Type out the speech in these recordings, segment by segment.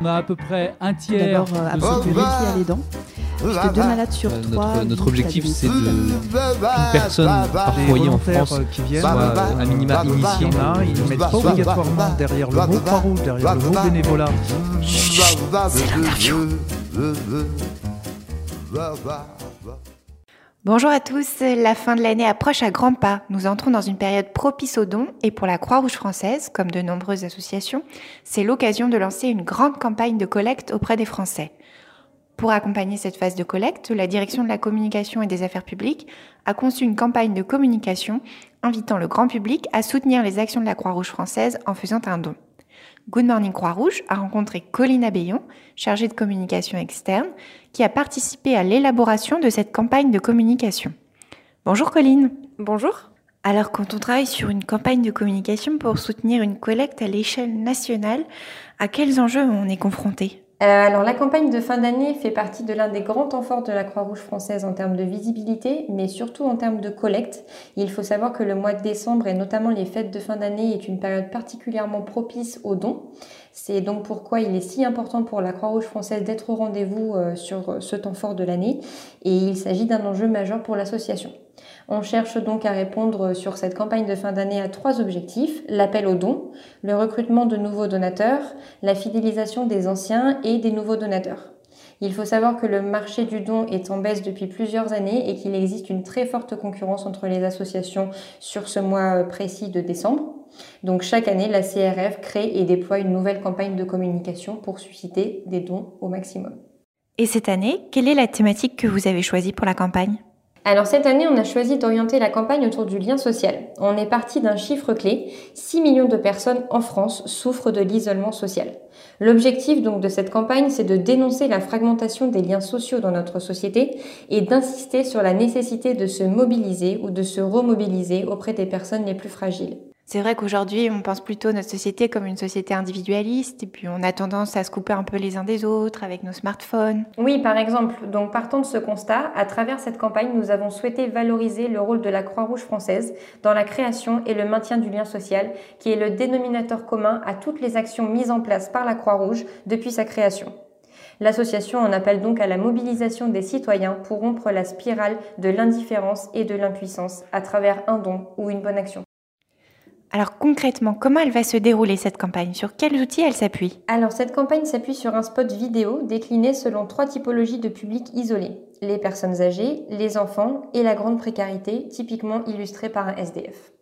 On a à peu près un tiers. D'abord, euh, absolument qui a les dents. Puisque deux malades sur Euh, trois. notre, notre objectif, c'est de qu'une personne par foyer en France euh, qui viennent, soit euh, euh, à minima Il initié. y en a, ils ne mettent pas obligatoirement derrière le mot Croix-Rouge, derrière le mot bénévolat. Bonjour à tous, la fin de l'année approche à grands pas. Nous entrons dans une période propice aux dons et pour la Croix-Rouge française, comme de nombreuses associations, c'est l'occasion de lancer une grande campagne de collecte auprès des Français. Pour accompagner cette phase de collecte, la Direction de la communication et des affaires publiques a conçu une campagne de communication invitant le grand public à soutenir les actions de la Croix-Rouge française en faisant un don. Good Morning Croix-Rouge a rencontré Colline Abbayon, chargée de communication externe, qui a participé à l'élaboration de cette campagne de communication. Bonjour Colline. Bonjour. Alors quand on travaille sur une campagne de communication pour soutenir une collecte à l'échelle nationale, à quels enjeux on est confronté? Alors la campagne de fin d'année fait partie de l'un des grands temps forts de la Croix-Rouge française en termes de visibilité, mais surtout en termes de collecte. Il faut savoir que le mois de décembre et notamment les fêtes de fin d'année est une période particulièrement propice aux dons. C'est donc pourquoi il est si important pour la Croix-Rouge française d'être au rendez-vous euh, sur ce temps fort de l'année et il s'agit d'un enjeu majeur pour l'association. On cherche donc à répondre sur cette campagne de fin d'année à trois objectifs, l'appel aux dons, le recrutement de nouveaux donateurs, la fidélisation des anciens et des nouveaux donateurs. Il faut savoir que le marché du don est en baisse depuis plusieurs années et qu'il existe une très forte concurrence entre les associations sur ce mois précis de décembre. Donc chaque année, la CRF crée et déploie une nouvelle campagne de communication pour susciter des dons au maximum. Et cette année, quelle est la thématique que vous avez choisie pour la campagne? Alors cette année, on a choisi d'orienter la campagne autour du lien social. On est parti d'un chiffre clé, 6 millions de personnes en France souffrent de l'isolement social. L'objectif donc de cette campagne, c'est de dénoncer la fragmentation des liens sociaux dans notre société et d'insister sur la nécessité de se mobiliser ou de se remobiliser auprès des personnes les plus fragiles. C'est vrai qu'aujourd'hui, on pense plutôt notre société comme une société individualiste, et puis on a tendance à se couper un peu les uns des autres avec nos smartphones. Oui, par exemple. Donc, partant de ce constat, à travers cette campagne, nous avons souhaité valoriser le rôle de la Croix-Rouge française dans la création et le maintien du lien social, qui est le dénominateur commun à toutes les actions mises en place par la Croix-Rouge depuis sa création. L'association en appelle donc à la mobilisation des citoyens pour rompre la spirale de l'indifférence et de l'impuissance à travers un don ou une bonne action. Alors concrètement, comment elle va se dérouler cette campagne? Sur quels outils elle s'appuie? Alors cette campagne s'appuie sur un spot vidéo décliné selon trois typologies de publics isolés. Les personnes âgées, les enfants et la grande précarité, typiquement illustrée par un SDF.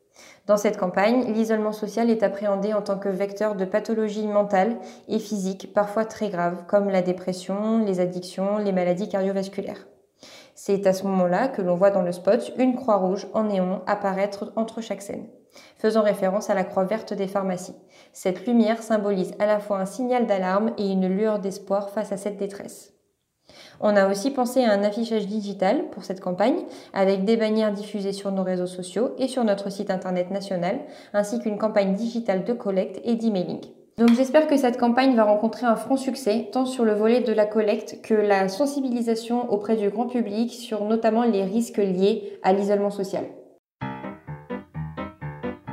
Dans cette campagne, l'isolement social est appréhendé en tant que vecteur de pathologies mentales et physiques parfois très graves, comme la dépression, les addictions, les maladies cardiovasculaires. C'est à ce moment-là que l'on voit dans le spot une croix rouge en néon apparaître entre chaque scène, faisant référence à la croix verte des pharmacies. Cette lumière symbolise à la fois un signal d'alarme et une lueur d'espoir face à cette détresse. On a aussi pensé à un affichage digital pour cette campagne, avec des bannières diffusées sur nos réseaux sociaux et sur notre site internet national, ainsi qu'une campagne digitale de collecte et d'emailing. Donc j'espère que cette campagne va rencontrer un franc succès, tant sur le volet de la collecte que la sensibilisation auprès du grand public sur notamment les risques liés à l'isolement social.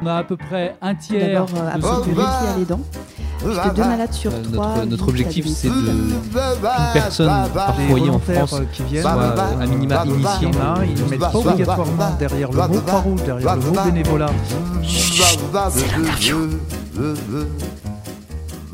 On a à peu près un tiers. D'abord, euh, de absolument ceux qui- a les dents. Puisque deux malades sur Euh, trois. notre, objectif, c'est de qu'une personne par foyer en France euh, qui viennent, soit euh, à minima initié. ils ne mettent pas obligatoirement derrière le mot Croix-Rouge, derrière le mot bénévolat.